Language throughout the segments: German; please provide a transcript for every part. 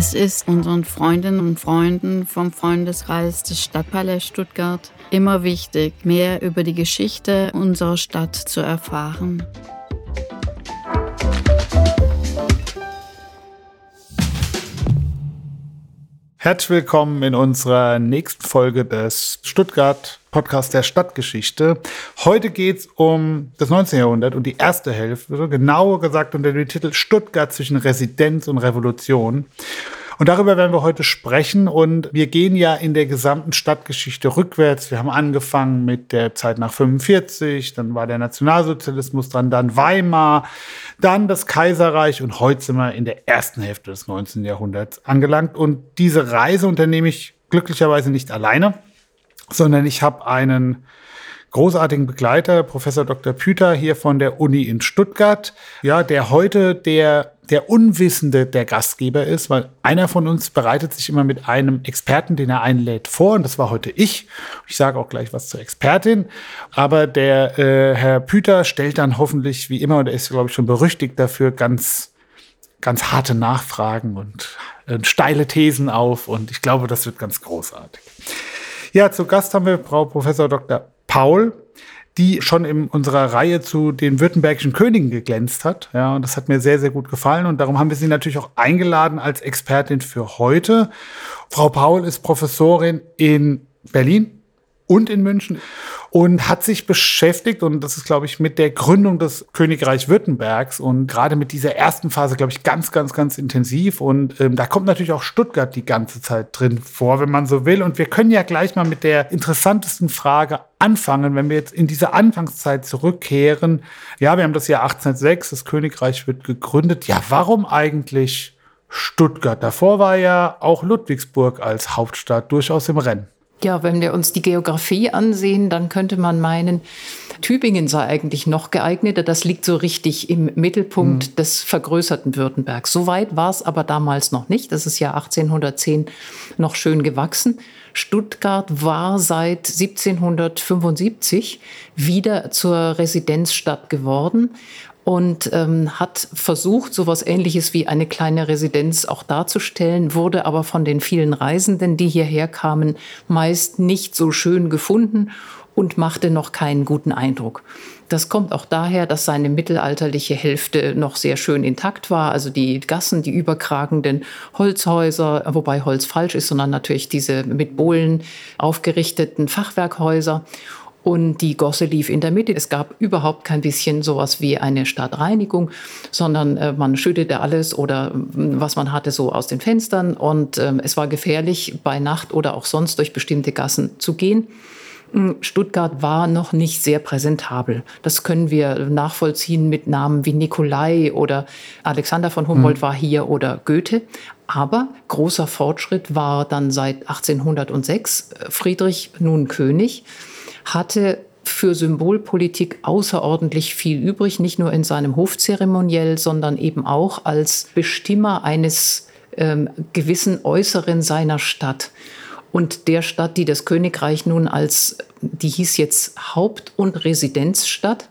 Es ist unseren Freundinnen und Freunden vom Freundeskreis des Stadtpalais Stuttgart immer wichtig, mehr über die Geschichte unserer Stadt zu erfahren. Herzlich willkommen in unserer nächsten Folge des Stuttgart Podcast der Stadtgeschichte. Heute geht es um das 19. Jahrhundert und die erste Hälfte, genauer gesagt unter dem Titel Stuttgart zwischen Residenz und Revolution. Und darüber werden wir heute sprechen. Und wir gehen ja in der gesamten Stadtgeschichte rückwärts. Wir haben angefangen mit der Zeit nach 45, dann war der Nationalsozialismus dran, dann Weimar, dann das Kaiserreich und heute sind wir in der ersten Hälfte des 19. Jahrhunderts angelangt. Und diese Reise unternehme ich glücklicherweise nicht alleine, sondern ich habe einen großartigen Begleiter, Professor Dr. Püter hier von der Uni in Stuttgart, ja, der heute der der Unwissende der Gastgeber ist, weil einer von uns bereitet sich immer mit einem Experten, den er einlädt, vor. Und das war heute ich. Ich sage auch gleich was zur Expertin. Aber der äh, Herr Püter stellt dann hoffentlich, wie immer, und er ist, glaube ich, schon berüchtigt dafür, ganz, ganz harte Nachfragen und äh, steile Thesen auf. Und ich glaube, das wird ganz großartig. Ja, zu Gast haben wir Frau Professor Dr. Paul die schon in unserer Reihe zu den württembergischen Königen geglänzt hat. Ja, und das hat mir sehr, sehr gut gefallen. Und darum haben wir sie natürlich auch eingeladen als Expertin für heute. Frau Paul ist Professorin in Berlin und in München und hat sich beschäftigt, und das ist, glaube ich, mit der Gründung des Königreich Württembergs und gerade mit dieser ersten Phase, glaube ich, ganz, ganz, ganz intensiv. Und ähm, da kommt natürlich auch Stuttgart die ganze Zeit drin vor, wenn man so will. Und wir können ja gleich mal mit der interessantesten Frage anfangen, wenn wir jetzt in diese Anfangszeit zurückkehren. Ja, wir haben das Jahr 1806, das Königreich wird gegründet. Ja, warum eigentlich Stuttgart? Davor war ja auch Ludwigsburg als Hauptstadt durchaus im Rennen. Ja, wenn wir uns die Geografie ansehen, dann könnte man meinen, Tübingen sei eigentlich noch geeigneter. Das liegt so richtig im Mittelpunkt mhm. des vergrößerten Württembergs. So weit war es aber damals noch nicht. Das ist ja 1810 noch schön gewachsen. Stuttgart war seit 1775 wieder zur Residenzstadt geworden und ähm, hat versucht, so etwas Ähnliches wie eine kleine Residenz auch darzustellen, wurde aber von den vielen Reisenden, die hierher kamen, meist nicht so schön gefunden und machte noch keinen guten Eindruck. Das kommt auch daher, dass seine mittelalterliche Hälfte noch sehr schön intakt war. Also die Gassen, die überkragenden Holzhäuser, wobei Holz falsch ist, sondern natürlich diese mit Bohlen aufgerichteten Fachwerkhäuser und die Gosse lief in der Mitte. Es gab überhaupt kein bisschen sowas wie eine Stadtreinigung, sondern äh, man schüttete alles oder äh, was man hatte so aus den Fenstern und äh, es war gefährlich bei Nacht oder auch sonst durch bestimmte Gassen zu gehen. Hm, Stuttgart war noch nicht sehr präsentabel. Das können wir nachvollziehen mit Namen wie Nikolai oder Alexander von Humboldt mhm. war hier oder Goethe. Aber großer Fortschritt war dann seit 1806 äh, Friedrich nun König hatte für Symbolpolitik außerordentlich viel übrig, nicht nur in seinem Hofzeremoniell, sondern eben auch als Bestimmer eines ähm, gewissen Äußeren seiner Stadt. Und der Stadt, die das Königreich nun als, die hieß jetzt Haupt- und Residenzstadt,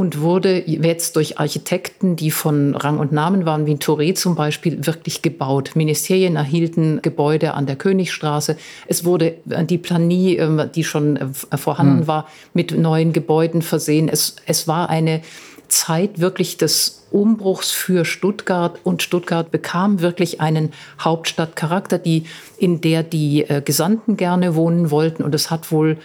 und wurde jetzt durch Architekten, die von Rang und Namen waren, wie Touré zum Beispiel, wirklich gebaut. Ministerien erhielten Gebäude an der Königstraße. Es wurde äh, die Planie, ähm, die schon äh, vorhanden hm. war, mit neuen Gebäuden versehen. Es, es war eine Zeit wirklich des Umbruchs für Stuttgart und Stuttgart bekam wirklich einen Hauptstadtcharakter, die, in der die äh, Gesandten gerne wohnen wollten und es hat wohl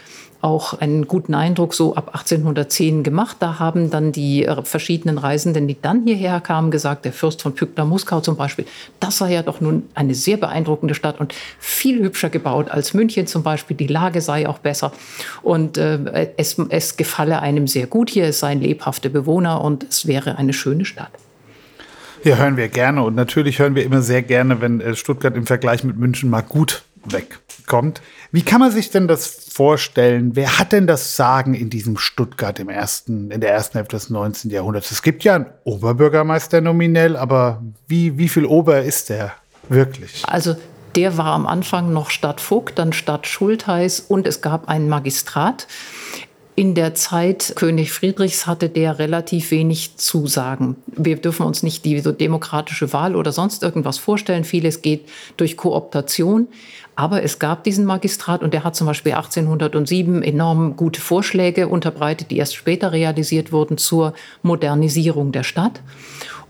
auch einen guten Eindruck so ab 1810 gemacht. Da haben dann die äh, verschiedenen Reisenden, die dann hierher kamen, gesagt, der Fürst von Pückler-Muskau zum Beispiel, das sei ja doch nun eine sehr beeindruckende Stadt und viel hübscher gebaut als München zum Beispiel. Die Lage sei auch besser und äh, es, es gefalle einem sehr gut hier. Es seien lebhafte Bewohner und es wäre eine schöne Stadt. Ja, hören wir gerne und natürlich hören wir immer sehr gerne, wenn äh, Stuttgart im Vergleich mit München mal gut wegkommt. Wie kann man sich denn das vorstellen? Wer hat denn das Sagen in diesem Stuttgart im ersten, in der ersten Hälfte des 19. Jahrhunderts? Es gibt ja einen Oberbürgermeister nominell, aber wie, wie viel Ober ist der wirklich? Also der war am Anfang noch Stadtvogt, dann Stadtschultheiß und es gab einen Magistrat. In der Zeit König Friedrichs hatte der relativ wenig Zusagen. Wir dürfen uns nicht die so demokratische Wahl oder sonst irgendwas vorstellen. Vieles geht durch Kooptation. Aber es gab diesen Magistrat und der hat zum Beispiel 1807 enorm gute Vorschläge unterbreitet, die erst später realisiert wurden zur Modernisierung der Stadt.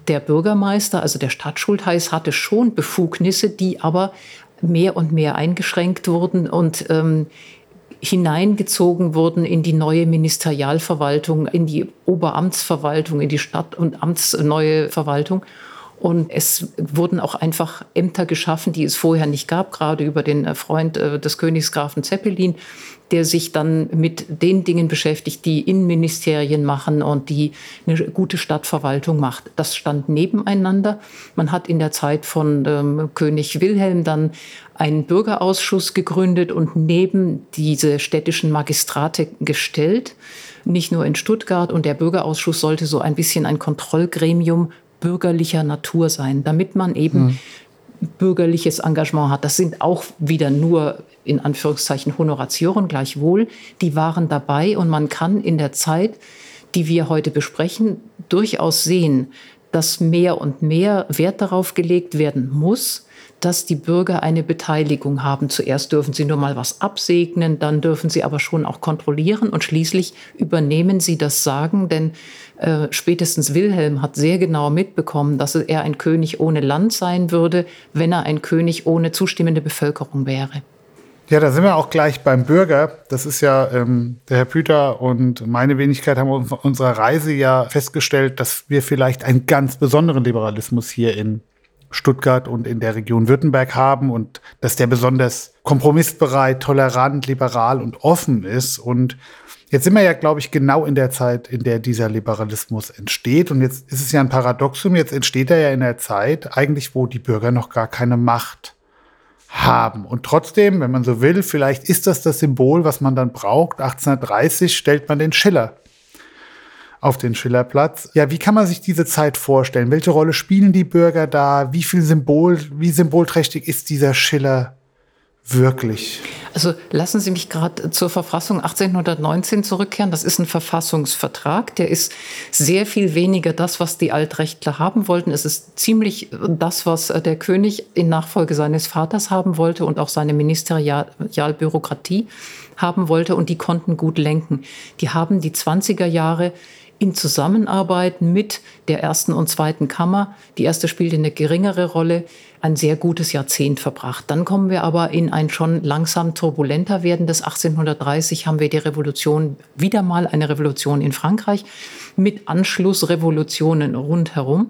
Der Bürgermeister, also der Stadtschultheiß, hatte schon Befugnisse, die aber mehr und mehr eingeschränkt wurden und ähm, hineingezogen wurden in die neue Ministerialverwaltung, in die Oberamtsverwaltung, in die Stadt- und Amtsneue Verwaltung. Und es wurden auch einfach Ämter geschaffen, die es vorher nicht gab, gerade über den Freund äh, des Königsgrafen Zeppelin, der sich dann mit den Dingen beschäftigt, die Innenministerien machen und die eine gute Stadtverwaltung macht. Das stand nebeneinander. Man hat in der Zeit von ähm, König Wilhelm dann einen Bürgerausschuss gegründet und neben diese städtischen Magistrate gestellt nicht nur in Stuttgart. Und der Bürgerausschuss sollte so ein bisschen ein Kontrollgremium bürgerlicher Natur sein, damit man eben hm bürgerliches Engagement hat. Das sind auch wieder nur in Anführungszeichen Honoratioren gleichwohl. Die waren dabei und man kann in der Zeit, die wir heute besprechen, durchaus sehen, dass mehr und mehr Wert darauf gelegt werden muss, dass die Bürger eine Beteiligung haben. Zuerst dürfen sie nur mal was absegnen, dann dürfen sie aber schon auch kontrollieren und schließlich übernehmen sie das Sagen, denn äh, spätestens Wilhelm hat sehr genau mitbekommen, dass er ein König ohne Land sein würde, wenn er ein König ohne zustimmende Bevölkerung wäre. Ja, da sind wir auch gleich beim Bürger. Das ist ja ähm, der Herr Püter und meine Wenigkeit haben auf unserer Reise ja festgestellt, dass wir vielleicht einen ganz besonderen Liberalismus hier in Stuttgart und in der Region Württemberg haben und dass der besonders kompromissbereit, tolerant, liberal und offen ist. Und jetzt sind wir ja, glaube ich, genau in der Zeit, in der dieser Liberalismus entsteht. Und jetzt ist es ja ein Paradoxum, jetzt entsteht er ja in der Zeit eigentlich, wo die Bürger noch gar keine Macht haben. Und trotzdem, wenn man so will, vielleicht ist das das Symbol, was man dann braucht. 1830 stellt man den Schiller auf den Schillerplatz. Ja, wie kann man sich diese Zeit vorstellen? Welche Rolle spielen die Bürger da? Wie viel Symbol, wie symbolträchtig ist dieser Schiller wirklich? Also lassen Sie mich gerade zur Verfassung 1819 zurückkehren. Das ist ein Verfassungsvertrag. Der ist sehr viel weniger das, was die Altrechtler haben wollten. Es ist ziemlich das, was der König in Nachfolge seines Vaters haben wollte und auch seine Ministerialbürokratie haben wollte. Und die konnten gut lenken. Die haben die 20er Jahre in Zusammenarbeit mit der ersten und zweiten Kammer, die erste spielte eine geringere Rolle, ein sehr gutes Jahrzehnt verbracht. Dann kommen wir aber in ein schon langsam turbulenter werdendes 1830 haben wir die Revolution, wieder mal eine Revolution in Frankreich mit Anschlussrevolutionen rundherum.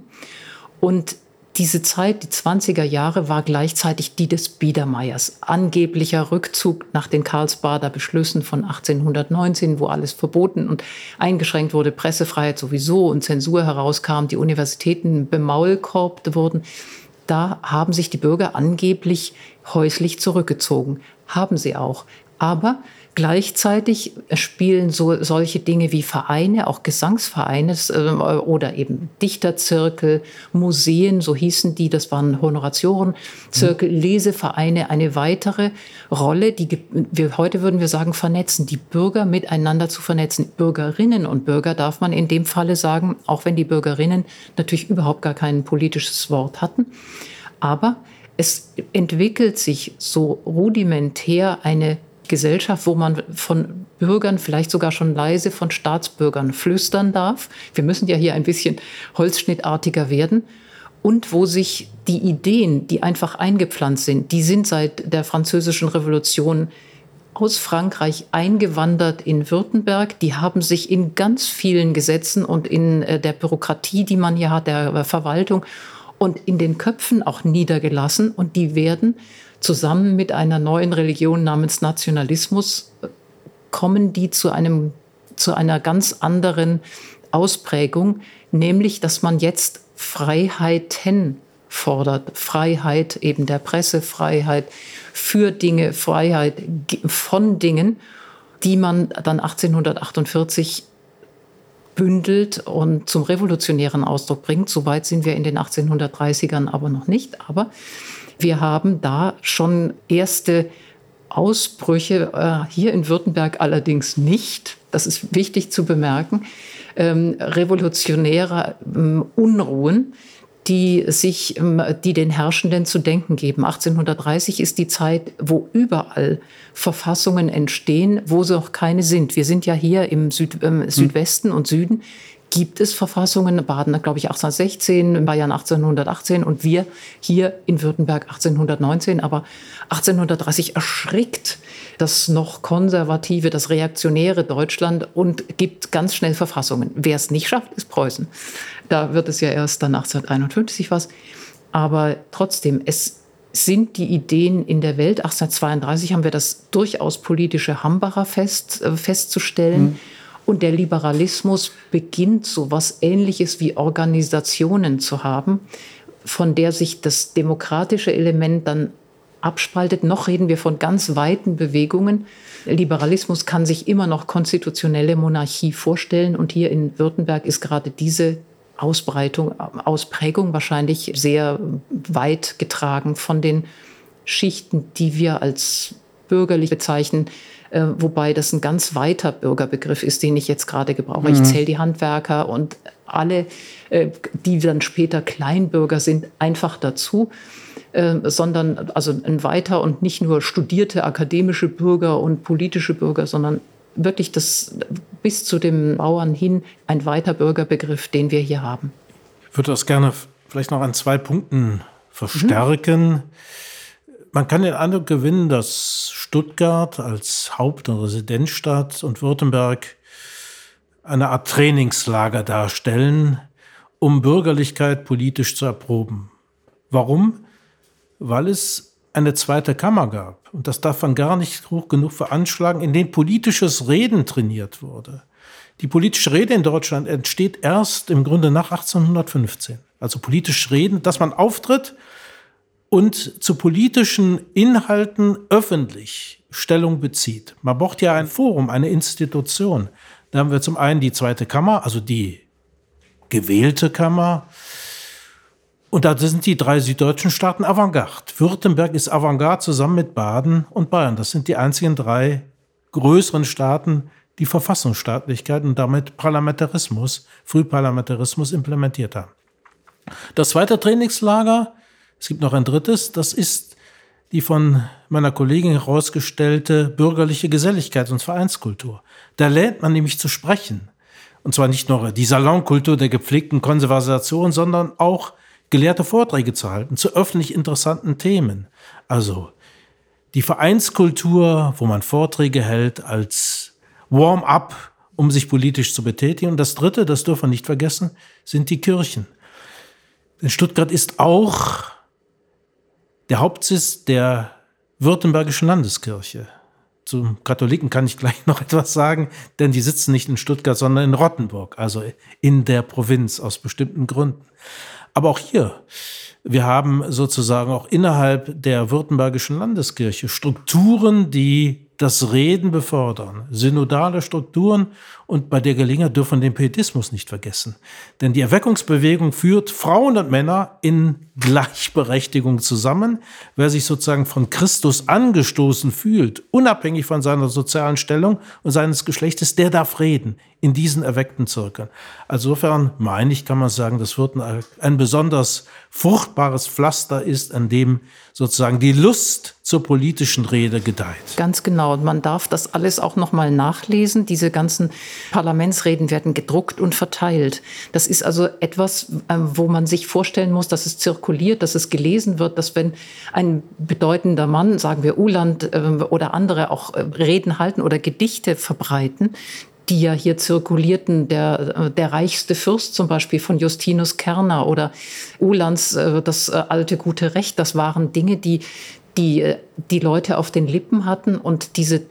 Und diese Zeit, die 20er Jahre, war gleichzeitig die des Biedermeiers. Angeblicher Rückzug nach den Karlsbader Beschlüssen von 1819, wo alles verboten und eingeschränkt wurde, Pressefreiheit sowieso und Zensur herauskam, die Universitäten bemaulkorbt wurden. Da haben sich die Bürger angeblich häuslich zurückgezogen. Haben sie auch. Aber Gleichzeitig spielen so, solche Dinge wie Vereine, auch Gesangsvereine äh, oder eben Dichterzirkel, Museen, so hießen die, das waren Honoratiorenzirkel, mhm. Lesevereine, eine weitere Rolle, die wir, heute würden wir sagen, vernetzen, die Bürger miteinander zu vernetzen. Bürgerinnen und Bürger darf man in dem Falle sagen, auch wenn die Bürgerinnen natürlich überhaupt gar kein politisches Wort hatten. Aber es entwickelt sich so rudimentär eine Gesellschaft, wo man von Bürgern vielleicht sogar schon leise von Staatsbürgern flüstern darf. Wir müssen ja hier ein bisschen holzschnittartiger werden. Und wo sich die Ideen, die einfach eingepflanzt sind, die sind seit der französischen Revolution aus Frankreich eingewandert in Württemberg. Die haben sich in ganz vielen Gesetzen und in äh, der Bürokratie, die man hier hat, der Verwaltung und in den Köpfen auch niedergelassen. Und die werden zusammen mit einer neuen Religion namens Nationalismus äh, kommen die zu einem zu einer ganz anderen Ausprägung, nämlich dass man jetzt Freiheiten fordert, Freiheit eben der Pressefreiheit für Dinge, Freiheit von Dingen, die man dann 1848 bündelt und zum revolutionären Ausdruck bringt. Soweit sind wir in den 1830ern aber noch nicht. Aber wir haben da schon erste Ausbrüche, äh, hier in Württemberg allerdings nicht. das ist wichtig zu bemerken, ähm, revolutionärer ähm, Unruhen, die sich, ähm, die den Herrschenden zu denken geben. 1830 ist die Zeit, wo überall Verfassungen entstehen, wo sie auch keine sind. Wir sind ja hier im Süd, äh, Südwesten und Süden gibt es Verfassungen. Baden, glaube ich, 1816, Bayern 1818 und wir hier in Württemberg 1819. Aber 1830 erschrickt das noch konservative, das reaktionäre Deutschland und gibt ganz schnell Verfassungen. Wer es nicht schafft, ist Preußen. Da wird es ja erst dann 1851 was. Aber trotzdem, es sind die Ideen in der Welt. 1832 haben wir das durchaus politische Hambacher Fest äh, festzustellen. Mhm. Und der Liberalismus beginnt so was Ähnliches wie Organisationen zu haben, von der sich das demokratische Element dann abspaltet. Noch reden wir von ganz weiten Bewegungen. Liberalismus kann sich immer noch konstitutionelle Monarchie vorstellen. Und hier in Württemberg ist gerade diese Ausbreitung, Ausprägung wahrscheinlich sehr weit getragen von den Schichten, die wir als bürgerlich bezeichnen, äh, wobei das ein ganz weiter Bürgerbegriff ist, den ich jetzt gerade gebrauche. Mhm. Ich zähle die Handwerker und alle, äh, die dann später Kleinbürger sind, einfach dazu. Äh, sondern also ein weiter und nicht nur studierte akademische Bürger und politische Bürger, sondern wirklich das bis zu dem Bauern hin ein weiter Bürgerbegriff, den wir hier haben. Ich würde das gerne vielleicht noch an zwei Punkten verstärken. Mhm. Man kann den Eindruck gewinnen, dass Stuttgart als Haupt- und Residenzstadt und Württemberg eine Art Trainingslager darstellen, um Bürgerlichkeit politisch zu erproben. Warum? weil es eine zweite Kammer gab. Und das darf man gar nicht hoch genug veranschlagen, in denen politisches Reden trainiert wurde. Die politische Rede in Deutschland entsteht erst im Grunde nach 1815. Also politisch reden, dass man auftritt und zu politischen Inhalten öffentlich Stellung bezieht. Man braucht ja ein Forum, eine Institution. Da haben wir zum einen die zweite Kammer, also die gewählte Kammer, und da sind die drei süddeutschen Staaten Avantgarde. Württemberg ist Avantgarde zusammen mit Baden und Bayern. Das sind die einzigen drei größeren Staaten, die Verfassungsstaatlichkeit und damit Parlamentarismus, Frühparlamentarismus implementiert haben. Das zweite Trainingslager, es gibt noch ein drittes, das ist die von meiner Kollegin herausgestellte bürgerliche Geselligkeit und Vereinskultur. Da lernt man nämlich zu sprechen. Und zwar nicht nur die Salonkultur der gepflegten Konservation, sondern auch gelehrte Vorträge zu halten zu öffentlich interessanten Themen. Also die Vereinskultur, wo man Vorträge hält als Warm-up, um sich politisch zu betätigen. Und das Dritte, das dürfen wir nicht vergessen, sind die Kirchen. Denn Stuttgart ist auch der Hauptsitz der Württembergischen Landeskirche. Zum Katholiken kann ich gleich noch etwas sagen, denn die sitzen nicht in Stuttgart, sondern in Rottenburg, also in der Provinz aus bestimmten Gründen. Aber auch hier, wir haben sozusagen auch innerhalb der Württembergischen Landeskirche Strukturen, die das Reden befördern, synodale Strukturen und bei der Gelegenheit dürfen wir den Pietismus nicht vergessen. Denn die Erweckungsbewegung führt Frauen und Männer in Gleichberechtigung zusammen. Wer sich sozusagen von Christus angestoßen fühlt, unabhängig von seiner sozialen Stellung und seines Geschlechtes, der darf reden in diesen erweckten Zirkeln. Also insofern meine ich, kann man sagen, das wird ein besonders fruchtbares Pflaster ist, an dem sozusagen die Lust zur politischen Rede gedeiht. Ganz genau. Und man darf das alles auch noch mal nachlesen. Diese ganzen Parlamentsreden werden gedruckt und verteilt. Das ist also etwas, ähm, wo man sich vorstellen muss, dass es zirkuliert, dass es gelesen wird, dass wenn ein bedeutender Mann, sagen wir Uland ähm, oder andere auch äh, Reden halten oder Gedichte verbreiten, die ja hier zirkulierten, der, äh, der reichste Fürst zum Beispiel von Justinus Kerner oder Ulands äh, das äh, alte gute Recht, das waren Dinge, die, die die Leute auf den Lippen hatten und diese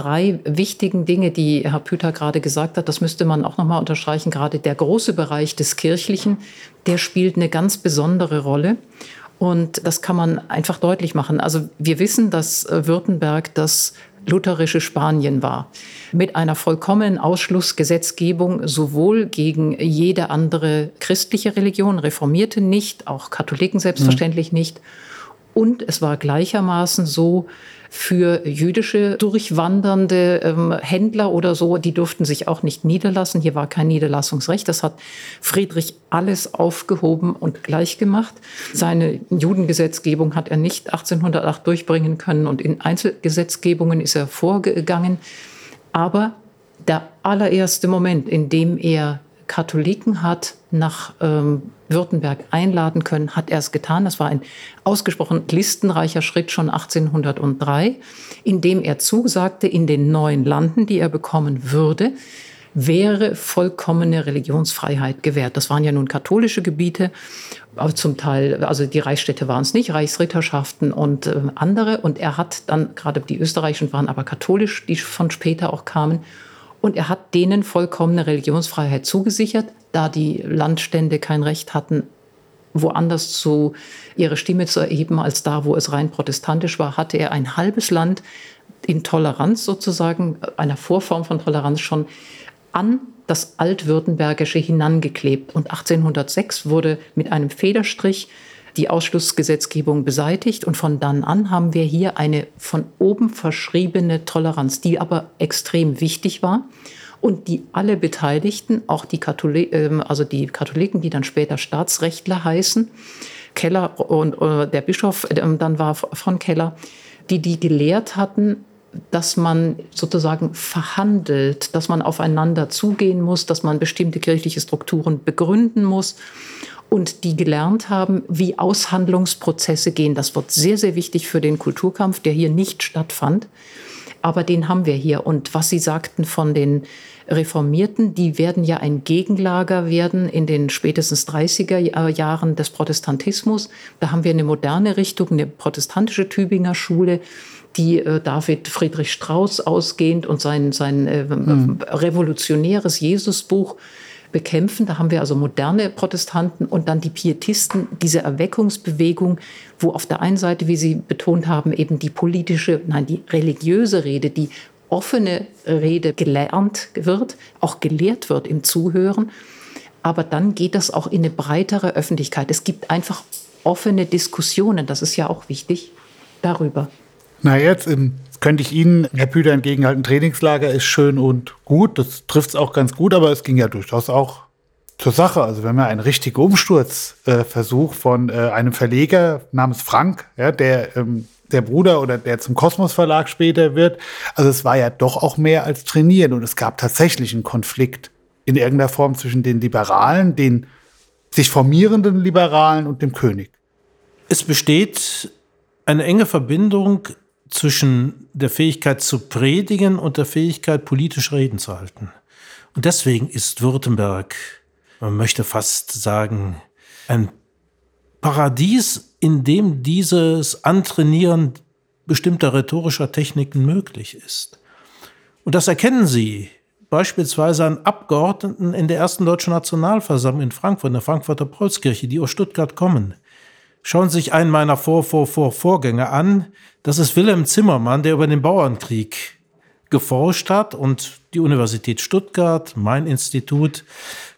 drei wichtigen Dinge, die Herr Püter gerade gesagt hat, das müsste man auch nochmal unterstreichen, gerade der große Bereich des Kirchlichen, der spielt eine ganz besondere Rolle. Und das kann man einfach deutlich machen. Also wir wissen, dass Württemberg das lutherische Spanien war. Mit einer vollkommenen Ausschlussgesetzgebung sowohl gegen jede andere christliche Religion, Reformierte nicht, auch Katholiken selbstverständlich mhm. nicht, Und es war gleichermaßen so, für jüdische durchwandernde ähm, Händler oder so, die durften sich auch nicht niederlassen. Hier war kein Niederlassungsrecht. Das hat Friedrich alles aufgehoben und gleich gemacht. Seine Judengesetzgebung hat er nicht 1808 durchbringen können und in Einzelgesetzgebungen ist er vorgegangen. Aber der allererste Moment, in dem er Katholiken hat nach ähm, Württemberg einladen können, hat er es getan. Das war ein ausgesprochen listenreicher Schritt schon 1803, in dem er zusagte, in den neuen Landen, die er bekommen würde, wäre vollkommene Religionsfreiheit gewährt. Das waren ja nun katholische Gebiete, aber zum Teil, also die Reichsstädte waren es nicht, Reichsritterschaften und äh, andere. Und er hat dann, gerade die österreichischen waren aber katholisch, die von später auch kamen. Und er hat denen vollkommene Religionsfreiheit zugesichert, da die Landstände kein Recht hatten, woanders zu ihre Stimme zu erheben als da, wo es rein protestantisch war, hatte er ein halbes Land in Toleranz sozusagen, einer Vorform von Toleranz schon an das Altwürttembergische hinangeklebt. Und 1806 wurde mit einem Federstrich die Ausschlussgesetzgebung beseitigt. Und von dann an haben wir hier eine von oben verschriebene Toleranz, die aber extrem wichtig war. Und die alle Beteiligten, auch die, Katholi ähm, also die Katholiken, die dann später Staatsrechtler heißen, Keller und der Bischof ähm, dann war von Keller, die die gelehrt hatten, dass man sozusagen verhandelt, dass man aufeinander zugehen muss, dass man bestimmte kirchliche Strukturen begründen muss und die gelernt haben, wie Aushandlungsprozesse gehen. Das wird sehr, sehr wichtig für den Kulturkampf, der hier nicht stattfand. Aber den haben wir hier. Und was Sie sagten von den Reformierten, die werden ja ein Gegenlager werden in den spätestens 30er Jahren des Protestantismus. Da haben wir eine moderne Richtung, eine protestantische Tübinger Schule, die äh, David Friedrich Strauss ausgehend und sein, sein äh, mhm. revolutionäres Jesusbuch bekämpfen. Da haben wir also moderne Protestanten und dann die Pietisten, diese Erweckungsbewegung, wo auf der einen Seite, wie Sie betont haben, eben die politische, nein, die religiöse Rede, die offene Rede gelernt wird, auch gelehrt wird im Zuhören. Aber dann geht das auch in eine breitere Öffentlichkeit. Es gibt einfach offene Diskussionen, das ist ja auch wichtig, darüber. Na, jetzt im könnte ich Ihnen, Herr Püder, entgegenhalten, Trainingslager ist schön und gut, das trifft es auch ganz gut, aber es ging ja durchaus auch zur Sache. Also haben ja einen richtigen Umsturzversuch äh, von äh, einem Verleger namens Frank, ja, der ähm, der Bruder oder der zum Kosmos Verlag später wird. Also es war ja doch auch mehr als trainieren und es gab tatsächlich einen Konflikt in irgendeiner Form zwischen den Liberalen, den sich formierenden Liberalen und dem König. Es besteht eine enge Verbindung zwischen der Fähigkeit zu predigen und der Fähigkeit, politisch Reden zu halten. Und deswegen ist Württemberg, man möchte fast sagen, ein Paradies, in dem dieses Antrainieren bestimmter rhetorischer Techniken möglich ist. Und das erkennen Sie beispielsweise an Abgeordneten in der ersten deutschen Nationalversammlung in Frankfurt, in der Frankfurter Paulskirche, die aus Stuttgart kommen. Schauen Sie sich einen meiner Vor -Vor -Vor Vorgänger an. Das ist Wilhelm Zimmermann, der über den Bauernkrieg geforscht hat und die Universität Stuttgart, mein Institut,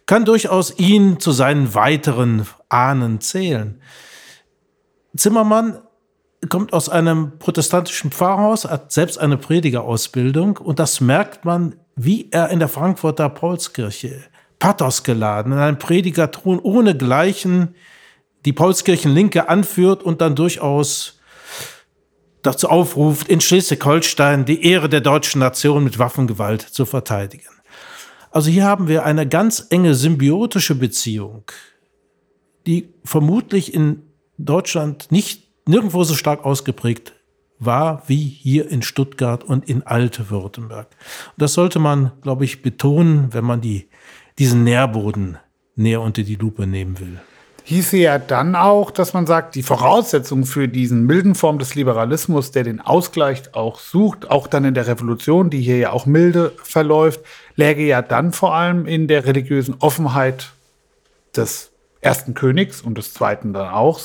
kann durchaus ihn zu seinen weiteren Ahnen zählen. Zimmermann kommt aus einem protestantischen Pfarrhaus, hat selbst eine Predigerausbildung und das merkt man, wie er in der Frankfurter Paulskirche Pathos geladen, in einem Predigerton ohne Gleichen die Paulskirchen-Linke anführt und dann durchaus dazu aufruft, in Schleswig-Holstein die Ehre der deutschen Nation mit Waffengewalt zu verteidigen. Also hier haben wir eine ganz enge symbiotische Beziehung, die vermutlich in Deutschland nicht nirgendwo so stark ausgeprägt war wie hier in Stuttgart und in Alte Württemberg. Und das sollte man, glaube ich, betonen, wenn man die, diesen Nährboden näher unter die Lupe nehmen will hieße ja dann auch, dass man sagt, die Voraussetzung für diesen milden Form des Liberalismus, der den Ausgleich auch sucht, auch dann in der Revolution, die hier ja auch milde verläuft, läge ja dann vor allem in der religiösen Offenheit des ersten Königs und des zweiten dann auch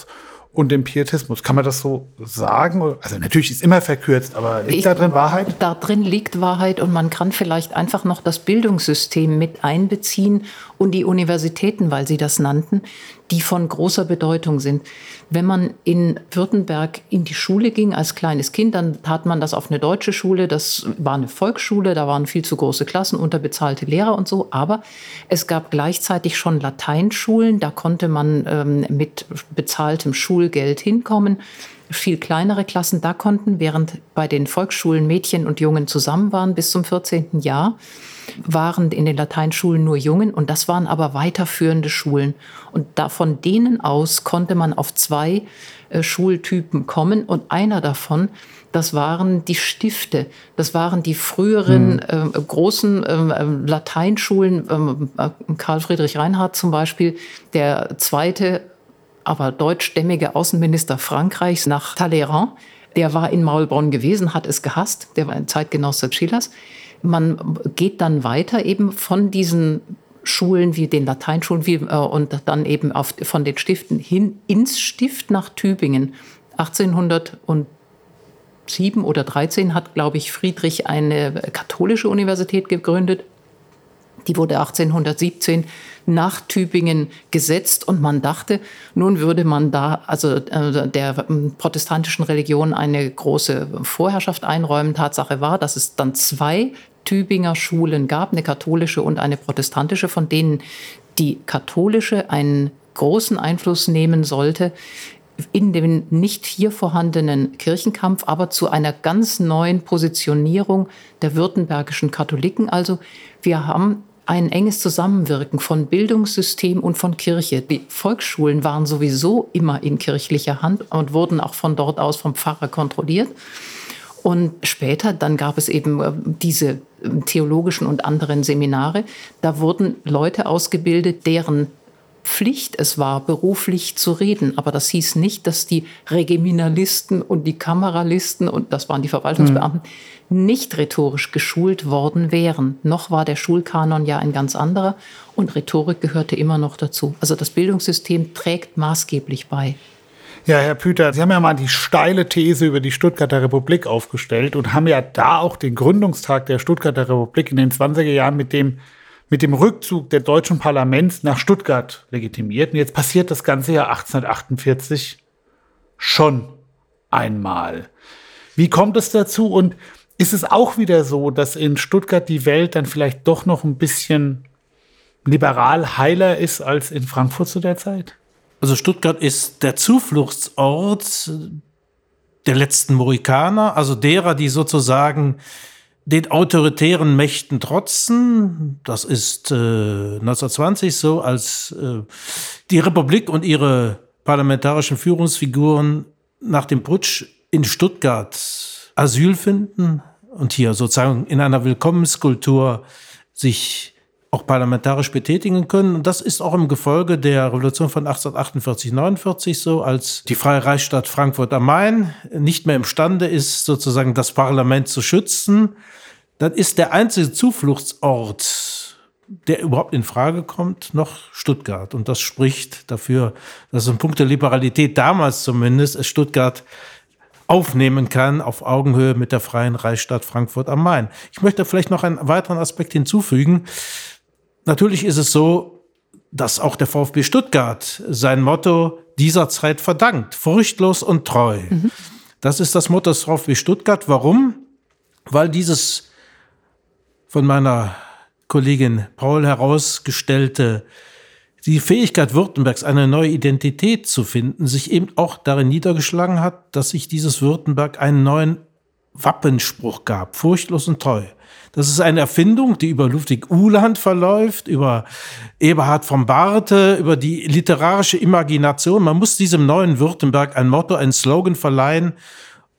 und dem Pietismus. Kann man das so sagen? Also natürlich ist immer verkürzt, aber liegt ich, da drin Wahrheit? Da drin liegt Wahrheit und man kann vielleicht einfach noch das Bildungssystem mit einbeziehen und die Universitäten, weil Sie das nannten. die von großer Bedeutung sind. Wenn man in Württemberg in die Schule ging als kleines Kind, dann tat man das auf eine deutsche Schule. Das war eine Volksschule, da waren viel zu große Klassen, unterbezahlte Lehrer und so. Aber es gab gleichzeitig schon Lateinschulen, da konnte man ähm, mit bezahltem Schulgeld hinkommen viel kleinere Klassen da konnten, während bei den Volksschulen Mädchen und Jungen zusammen waren bis zum 14. Jahr waren in den Lateinschulen nur Jungen und das waren aber weiterführende Schulen. Und da von denen aus konnte man auf zwei äh, Schultypen kommen und einer davon, das waren die Stifte. Das waren die früheren hm. äh, großen ähm, ähm, äh, Lateinschulen. Karl Friedrich Reinhardt zum Beispiel, der zweite, aber deutschstämmige Außenminister Frankreichs nach Talleyrand. Der war in Maulbronn gewesen, hat es gehasst. Der war ein Zeitgenosse Schillers. Man geht dann weiter eben von diesen Schulen wie den Lateinschulen wie, äh, und dann eben auf, von den Stiften hin ins Stift nach Tübingen. 1807 oder 13 hat, glaube ich, Friedrich eine katholische Universität gegründet. Die wurde 1817 nach Tübingen gesetzt und man dachte, nun würde man da also äh, der ähm, protestantischen Religion eine große Vorherrschaft einräumen. Tatsache war, dass es dann zwei Tübinger Schulen gab, eine katholische und eine protestantische, von denen die katholische einen großen Einfluss nehmen sollte in dem nicht hier vorhandenen Kirchenkampf, aber zu einer ganz neuen Positionierung der württembergischen Katholiken. Also wir haben ein enges Zusammenwirken von Bildungssystem und von Kirche. Die Volksschulen waren sowieso immer in kirchlicher Hand und wurden auch von dort aus vom Pfarrer kontrolliert. Und später, dann gab es eben äh, diese äh, theologischen und anderen Seminare. Da wurden Leute ausgebildet, deren Pflicht es war, beruflich zu reden. Aber das hieß nicht, dass die Regiminalisten und die Kameralisten und das waren die Verwaltungsbeamten mhm. nicht rhetorisch geschult worden wären. Noch war der Schulkanon ja ein ganz anderer und Rhetorik gehörte immer noch dazu. Also das Bildungssystem trägt maßgeblich bei. Ja, Herr Püter, Sie haben ja mal die steile These über die Stuttgarter Republik aufgestellt und haben ja da auch den Gründungstag der Stuttgarter Republik in den 20er Jahren mit dem mit dem Rückzug der deutschen Parlaments nach Stuttgart legitimiert. Und jetzt passiert das ganze Jahr 1848 schon einmal. Wie kommt es dazu? Und ist es auch wieder so, dass in Stuttgart die Welt dann vielleicht doch noch ein bisschen liberal heiler ist als in Frankfurt zu der Zeit? Also Stuttgart ist der Zufluchtsort der letzten Mohikaner, also derer, die sozusagen den autoritären Mächten trotzen. Das ist äh, 1920 so, als äh, die Republik und ihre parlamentarischen Führungsfiguren nach dem Putsch in Stuttgart Asyl finden und hier sozusagen in einer Willkommenskultur sich auch parlamentarisch betätigen können. Und das ist auch im Gefolge der Revolution von 1848, 49 so, als die Freie Reichsstadt Frankfurt am Main nicht mehr imstande ist, sozusagen das Parlament zu schützen dann ist der einzige Zufluchtsort, der überhaupt in Frage kommt, noch Stuttgart. Und das spricht dafür, dass in puncto Liberalität damals zumindest es Stuttgart aufnehmen kann auf Augenhöhe mit der freien Reichsstadt Frankfurt am Main. Ich möchte vielleicht noch einen weiteren Aspekt hinzufügen. Natürlich ist es so, dass auch der VfB Stuttgart sein Motto dieser Zeit verdankt. Furchtlos und treu. Mhm. Das ist das Motto des VfB Stuttgart. Warum? Weil dieses von meiner Kollegin Paul herausgestellte die Fähigkeit Württembergs, eine neue Identität zu finden, sich eben auch darin niedergeschlagen hat, dass sich dieses Württemberg einen neuen Wappenspruch gab, furchtlos und treu. Das ist eine Erfindung, die über Ludwig Uhland verläuft, über Eberhard von Barte, über die literarische Imagination. Man muss diesem neuen Württemberg ein Motto, ein Slogan verleihen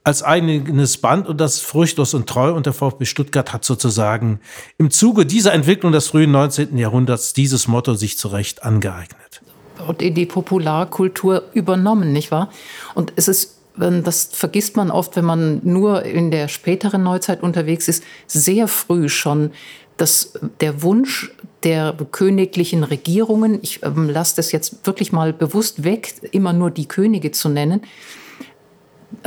als eigenes Band und das furchtlos und treu. Und der VfB Stuttgart hat sozusagen im Zuge dieser Entwicklung des frühen 19. Jahrhunderts dieses Motto sich zu Recht angeeignet. Und in die Popularkultur übernommen, nicht wahr? Und es ist das vergisst man oft, wenn man nur in der späteren Neuzeit unterwegs ist, sehr früh schon, dass der Wunsch der königlichen Regierungen, ich ähm, lasse das jetzt wirklich mal bewusst weg, immer nur die Könige zu nennen,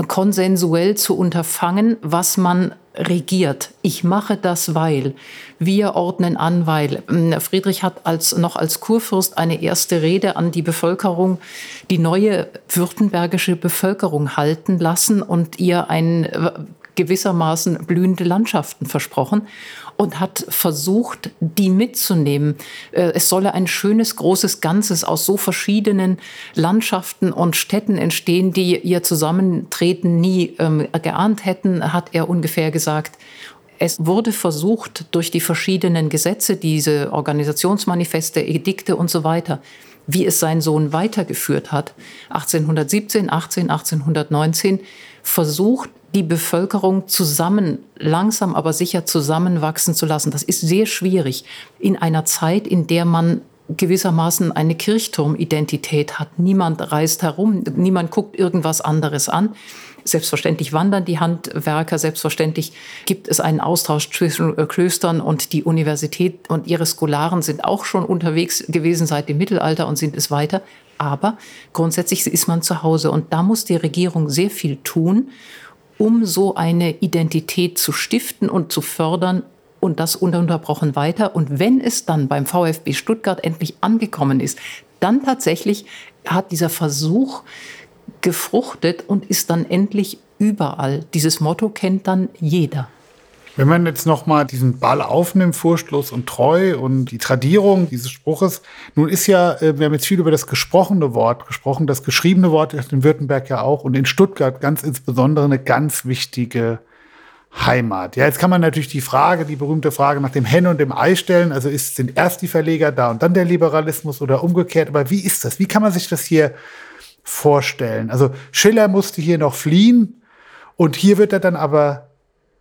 konsensuell zu unterfangen, was man regiert. Ich mache das, weil wir ordnen an, weil ähm, Friedrich hat als, noch als Kurfürst eine erste Rede an die Bevölkerung, die neue württembergische Bevölkerung halten lassen und ihr ein äh, gewissermaßen blühende Landschaften versprochen und hat versucht, die mitzunehmen. Äh, es solle ein schönes, großes Ganzes aus so verschiedenen Landschaften und Städten entstehen, die ihr Zusammentreten nie ähm, geahnt hätten, hat er ungefähr gesagt. Es wurde versucht, durch die verschiedenen Gesetze, diese Organisationsmanifeste, Edikte und so weiter, wie es sein Sohn weitergeführt hat, 1817, 18, 1819, versucht, die Bevölkerung zusammen, langsam aber sicher zusammenwachsen zu lassen. Das ist sehr schwierig in einer Zeit, in der man gewissermaßen eine Kirchturmidentität hat. Niemand reist herum, niemand guckt irgendwas anderes an. Selbstverständlich wandern die Handwerker, selbstverständlich gibt es einen Austausch zwischen äh, Klöstern und die Universität und ihre Skolaren sind auch schon unterwegs gewesen seit dem Mittelalter und sind es weiter. Aber grundsätzlich ist man zu Hause und da muss die Regierung sehr viel tun, um so eine Identität zu stiften und zu fördern und das ununterbrochen weiter. Und wenn es dann beim VfB Stuttgart endlich angekommen ist, dann tatsächlich hat dieser Versuch gefruchtet und ist dann endlich überall. Dieses Motto kennt dann jeder. Wenn man jetzt nochmal diesen Ball aufnimmt, Vorstoß und Treu und die Tradierung dieses Spruches, nun ist ja, äh, wir haben jetzt viel über das gesprochene Wort gesprochen, das geschriebene Wort in Württemberg ja auch und in Stuttgart ganz insbesondere eine ganz wichtige Heimat. Ja, jetzt kann man natürlich die Frage, die berühmte Frage nach dem Hen und dem Ei stellen. Also ist, sind erst die Verleger da und dann der Liberalismus oder umgekehrt. Aber wie ist das? Wie kann man sich das hier vorstellen? Also Schiller musste hier noch fliehen und hier wird er dann aber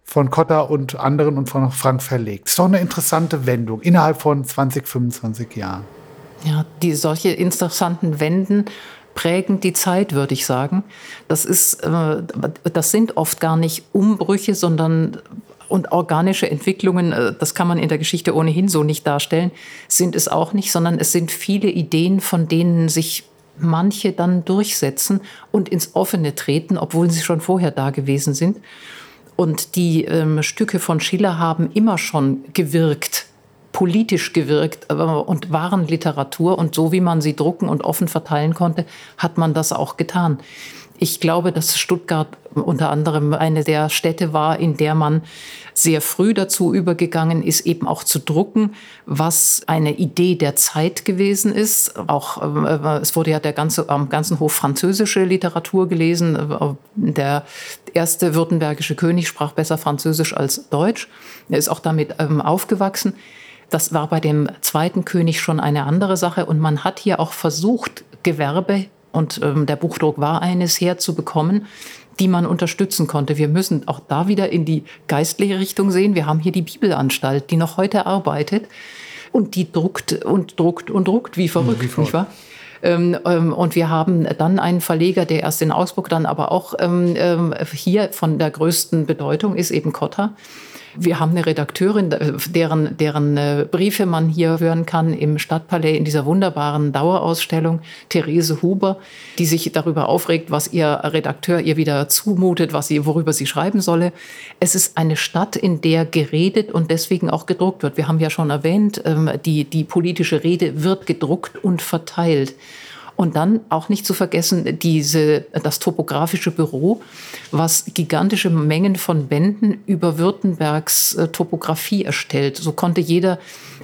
von Cotta und anderen und von Frank verlegt. Ist doch eine interessante Wendung innerhalb von 20, 25 Jahren. Ja, die solche interessanten Wenden prägen die Zeit, würde ich sagen. Das ist, äh, das sind oft gar nicht Umbrüche, sondern und organische Entwicklungen, äh, das kann man in der Geschichte ohnehin so nicht darstellen, sind es auch nicht, sondern es sind viele Ideen, von denen sich manche dann durchsetzen und ins Offene treten, obwohl sie schon vorher da gewesen sind. Und die ähm, Stücke von Schiller haben immer schon gewirkt, politisch gewirkt äh, und waren Literatur. Und so wie man sie drucken und offen verteilen konnte, hat man das auch getan. Ich glaube, dass Stuttgart unter anderem eine der Städte war, in der man sehr früh dazu übergegangen ist, eben auch zu drucken, was eine Idee der Zeit gewesen ist. Auch äh, es wurde ja der ganze, am ganzen Hof französische Literatur gelesen. Der erste württembergische König sprach besser Französisch als Deutsch. Er ist auch damit ähm, aufgewachsen. Das war bei dem zweiten König schon eine andere Sache. Und man hat hier auch versucht, Gewerbe und ähm, der Buchdruck war eines herzubekommen, die man unterstützen konnte. Wir müssen auch da wieder in die geistliche Richtung sehen. Wir haben hier die Bibelanstalt, die noch heute arbeitet und die druckt und druckt und druckt wie verrückt, wie nicht wahr? Ähm, ähm, und wir haben dann einen Verleger, der erst in Augsburg, dann aber auch ähm hier von der größten Bedeutung ist, eben Kotter. Wir haben eine Redakteurin, deren, deren äh, Briefe man hier hören kann im Stadtpalais in dieser wunderbaren Dauerausstellung, Therese Huber, die sich darüber aufregt, was ihr Redakteur ihr wieder zumutet, was sie, worüber sie schreiben solle. Es ist eine Stadt, in der geredet und deswegen auch gedruckt wird. Wir haben ja schon erwähnt, ähm, die, die politische Rede wird gedruckt und verteilt. Und dann auch nicht zu vergessen diese, das topografische Büro, was gigantische Mengen von Bänden über Württembergs äh, Topografie erstellt. So konnte jeder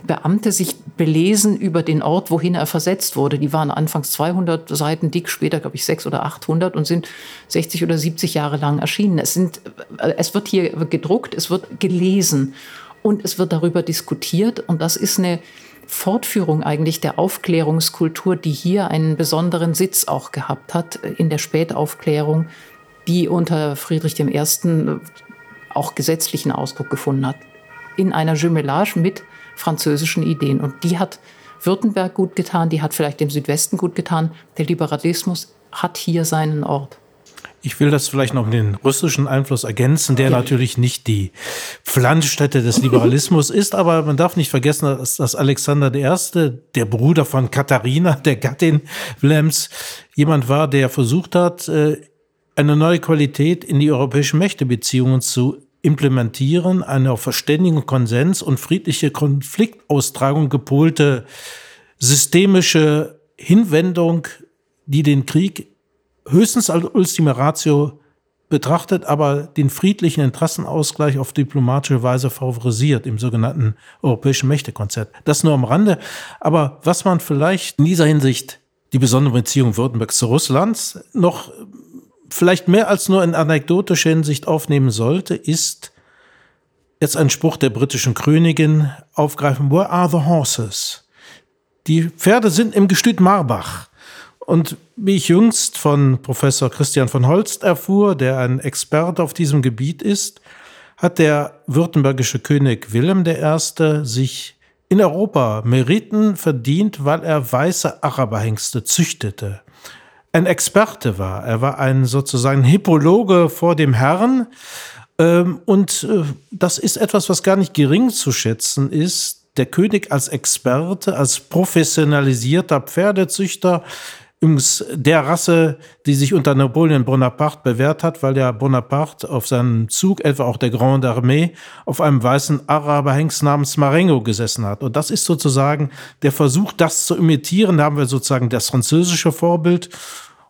Beamte sich belesen über den Ort, wohin er versetzt wurde. Die waren anfangs 200 Seiten dick, später glaube ich 600 oder 800 und sind 60 oder 70 Jahre lang erschienen. Es, sind, äh, es wird hier gedruckt, es wird gelesen und es wird darüber diskutiert. Und das ist eine Fortführung eigentlich der Aufklärungskultur, die hier einen besonderen Sitz auch gehabt hat in der Spätaufklärung, die unter Friedrich I. auch gesetzlichen Ausdruck gefunden hat. In einer Jumelage mit französischen Ideen. Und die hat Württemberg gut getan, die hat vielleicht dem Südwesten gut getan. Der Liberalismus hat hier seinen Ort. Ich will das vielleicht noch mit den russischen Einfluss ergänzen, der natürlich nicht die Pflanzstätte des Liberalismus ist, aber man darf nicht vergessen, dass, dass Alexander I., der Bruder von Katharina, der Gattin Wilhelms, jemand war, der versucht hat, äh, eine neue Qualität in die europäischen Mächtebeziehungen zu implementieren, eine auf Verständigung, Konsens und friedliche Konfliktaustragung gepolte systemische Hinwendung, die den Krieg höchstens als Ultima Ratio betrachtet, aber den friedlichen Interessenausgleich auf diplomatische Weise favorisiert im sogenannten europäischen Mächtekonzept. Das nur am Rande. Aber was man vielleicht in dieser Hinsicht die besondere Beziehung Württembergs zu Russland noch vielleicht mehr als nur in anekdotischer Hinsicht aufnehmen sollte, ist jetzt ein Spruch der britischen Königin aufgreifen. Where are the horses? Die Pferde sind im Gestüt Marbach. Und wie ich jüngst von Professor Christian von Holst erfuhr, der ein Experte auf diesem Gebiet ist, hat der württembergische König Wilhelm I. sich in Europa Meriten verdient, weil er weiße Araberhengste züchtete. Ein Experte war. Er war ein sozusagen Hippologe vor dem Herrn. Ähm, und äh, das ist etwas, was gar nicht gering zu schätzen ist. Der König als Experte, als professionalisierter Pferdezüchter Übrigens der Rasse, die sich unter Napoleon Bonaparte bewährt hat, weil der Bonaparte auf seinem Zug, etwa auch der Grande Armee, auf einem weißen Araberhengst namens Marengo gesessen hat. Und das ist sozusagen der Versuch, das zu imitieren. Da haben wir sozusagen das französische Vorbild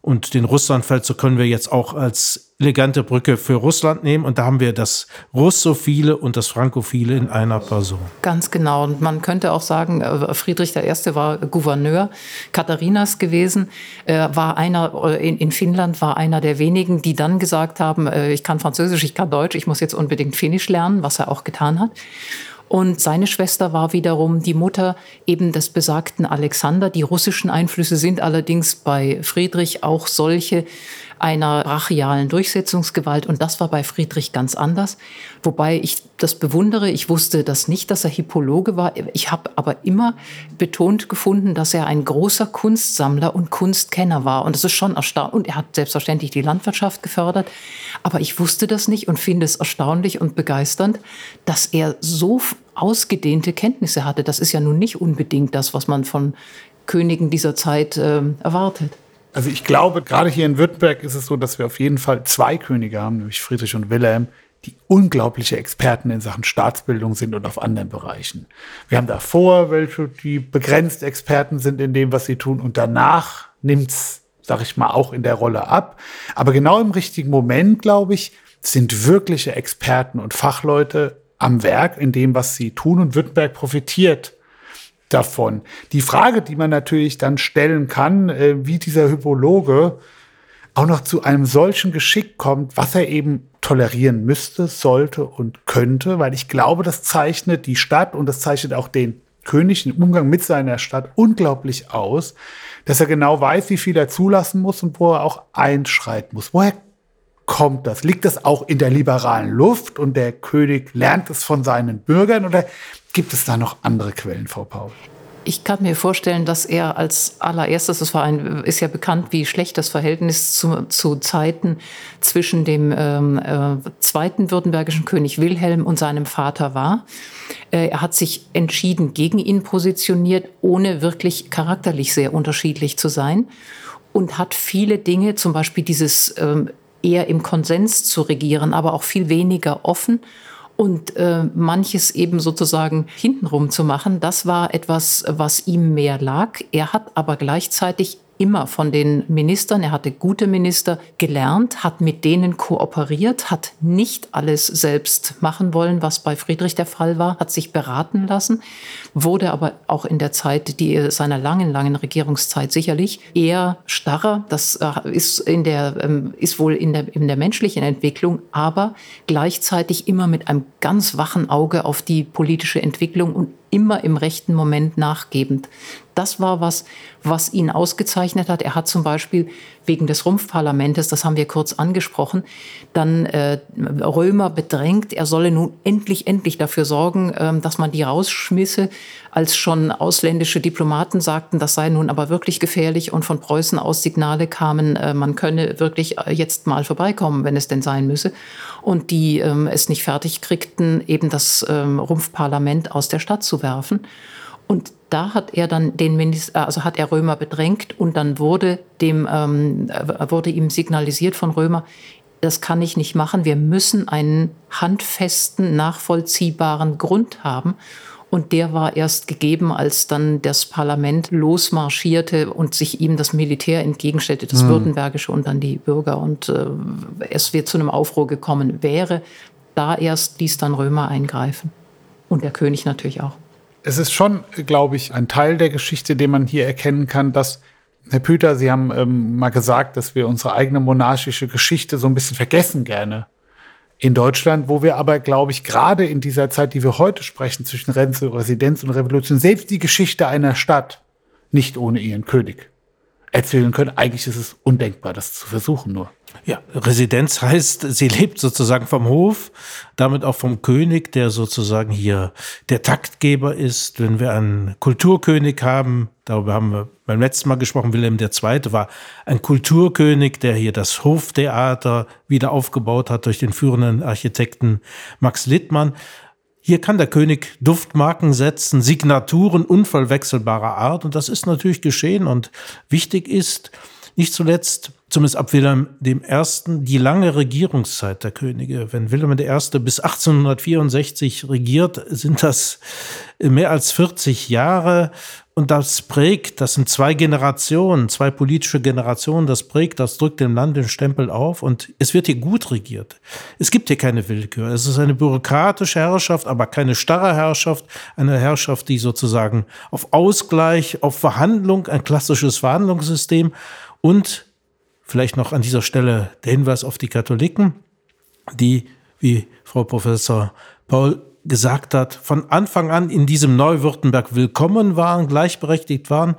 und den Russlandfeldzug können wir jetzt auch als elegante Brücke für Russland nehmen. Und da haben wir das Russophile und das Frankophile in einer Person. Ganz genau. Und man könnte auch sagen, äh, Friedrich I. war Gouverneur Katharinas gewesen, war einer, äh, in Finnland war einer der wenigen, die dann gesagt haben, äh, ich kann Französisch, ich kann Deutsch, ich muss jetzt unbedingt Finnisch lernen, was er auch getan hat. Und seine Schwester war wiederum die Mutter eben des besagten Alexander. Die russischen Einflüsse sind allerdings bei Friedrich auch solche, einer brachialen Durchsetzungsgewalt. Und das war bei Friedrich ganz anders. Wobei ich das bewundere. Ich wusste das nicht, dass er Hippologe war. Ich habe aber immer betont gefunden, dass er ein großer Kunstsammler und Kunstkenner war. Und das ist schon erstaunlich. Und er hat selbstverständlich die Landwirtschaft gefördert. Aber ich wusste das nicht und finde es erstaunlich und begeisternd, dass er so ausgedehnte Kenntnisse hatte. Das ist ja nun nicht unbedingt das, was man von Königen dieser Zeit äh, erwartet. Also ich glaube, gerade hier in Württemberg ist es so, dass wir auf jeden Fall zwei Könige haben, nämlich Friedrich und Wilhelm, die unglaubliche Experten in Sachen Staatsbildung sind und auf anderen Bereichen. Wir haben davor welche, die begrenzt Experten sind in dem, was sie tun, und danach nimmt's, sag ich mal, auch in der Rolle ab. Aber genau im richtigen Moment, glaube ich, sind wirkliche Experten und Fachleute am Werk in dem, was sie tun, und Württemberg profitiert davon. Die Frage, die man natürlich dann stellen kann, äh, wie dieser Hypologe auch noch zu einem solchen Geschick kommt, was er eben tolerieren müsste, sollte und könnte, weil ich glaube, das zeichnet die Stadt und das zeichnet auch den König im Umgang mit seiner Stadt unglaublich aus, dass er genau weiß, wie viel er zulassen muss und wo er auch einschreiten muss. Woher kommt das? Liegt das auch in der liberalen Luft und der König lernt es von seinen Bürgern oder Gibt es da noch andere Quellen, Frau Paul? Ich kann mir vorstellen, dass er als allererstes, es war ein, ist ja bekannt, wie schlecht das Verhältnis zu, zu Zeiten zwischen dem ähm, äh, zweiten württembergischen König Wilhelm und seinem Vater war. Äh, er hat sich entschieden gegen ihn positioniert, ohne wirklich charakterlich sehr unterschiedlich zu sein und hat viele Dinge, zum Beispiel dieses ähm, eher im Konsens zu regieren, aber auch viel weniger offen und äh, manches eben sozusagen hintenrum zu machen, das war etwas, was ihm mehr lag. Er hat aber gleichzeitig immer von den Ministern, er hatte gute Minister gelernt, hat mit denen kooperiert, hat nicht alles selbst machen wollen, was bei Friedrich der Fall war, hat sich beraten lassen, wurde aber auch in der Zeit die, seiner langen, langen Regierungszeit sicherlich eher starrer. Das äh, ist, in der, ähm, ist wohl in der, in der menschlichen Entwicklung, aber gleichzeitig immer mit einem ganz wachen Auge auf die politische Entwicklung und immer im rechten Moment nachgebend. Das war was, was ihn ausgezeichnet hat. Er hat zum Beispiel wegen des Rumpfparlamentes, das haben wir kurz angesprochen, dann äh, Römer bedrängt, er solle nun endlich, endlich dafür sorgen, äh, dass man die rausschmisse, als schon ausländische Diplomaten sagten, das sei nun aber wirklich gefährlich und von Preußen aus Signale kamen, äh, man könne wirklich äh, jetzt mal vorbeikommen, wenn es denn sein müsse. Und die ähm, es nicht fertig kriegten, eben das ähm, Rumpfparlament aus der Stadt zu werfen. Und da hat er dann den Minister, also hat er Römer bedrängt und dann wurde dem ähm, wurde ihm signalisiert von Römer, das kann ich nicht machen. Wir müssen einen handfesten, nachvollziehbaren Grund haben. Und der war erst gegeben, als dann das Parlament losmarschierte und sich ihm das Militär entgegenstellte, das mhm. Württembergische und dann die Bürger. Und äh, es wird zu einem Aufruhr gekommen wäre. Da erst ließ dann Römer eingreifen. Und der König natürlich auch. Es ist schon, glaube ich, ein Teil der Geschichte, den man hier erkennen kann, dass Herr Püter, Sie haben ähm, mal gesagt, dass wir unsere eigene monarchische Geschichte so ein bisschen vergessen gerne in Deutschland, wo wir aber, glaube ich, gerade in dieser Zeit, die wir heute sprechen, zwischen Residenz und Revolution, selbst die Geschichte einer Stadt nicht ohne ihren König erzählen können. Eigentlich ist es undenkbar, das zu versuchen nur. Ja, Residenz heißt, sie lebt sozusagen vom Hof, damit auch vom König, der sozusagen hier der Taktgeber ist. Wenn wir einen Kulturkönig haben, darüber haben wir beim letzten Mal gesprochen, Wilhelm II. war ein Kulturkönig, der hier das Hoftheater wieder aufgebaut hat durch den führenden Architekten Max Littmann. Hier kann der König Duftmarken setzen, Signaturen unverwechselbarer Art. Und das ist natürlich geschehen. Und wichtig ist, nicht zuletzt, zumindest ab Wilhelm I., die lange Regierungszeit der Könige. Wenn Wilhelm I. bis 1864 regiert, sind das mehr als 40 Jahre. Und das prägt, das sind zwei Generationen, zwei politische Generationen, das prägt, das drückt dem Land den Stempel auf und es wird hier gut regiert. Es gibt hier keine Willkür. Es ist eine bürokratische Herrschaft, aber keine starre Herrschaft, eine Herrschaft, die sozusagen auf Ausgleich, auf Verhandlung, ein klassisches Verhandlungssystem und vielleicht noch an dieser Stelle der Hinweis auf die Katholiken, die, wie Frau Professor Paul gesagt hat, von Anfang an in diesem Neuwürttemberg willkommen waren, gleichberechtigt waren.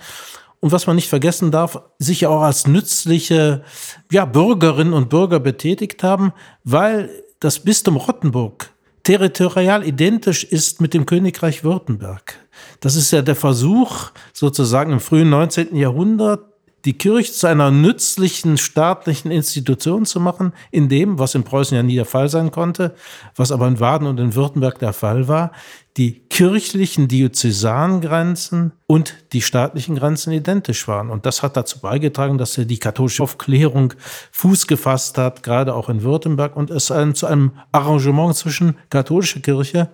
Und was man nicht vergessen darf, sich auch als nützliche ja, Bürgerinnen und Bürger betätigt haben, weil das Bistum Rottenburg territorial identisch ist mit dem Königreich Württemberg. Das ist ja der Versuch, sozusagen im frühen 19. Jahrhundert die Kirche zu einer nützlichen staatlichen Institution zu machen, in dem, was in Preußen ja nie der Fall sein konnte, was aber in Waden und in Württemberg der Fall war, die kirchlichen Diözesangrenzen und die staatlichen Grenzen identisch waren. Und das hat dazu beigetragen, dass die katholische Aufklärung Fuß gefasst hat, gerade auch in Württemberg, und es zu einem Arrangement zwischen katholischer Kirche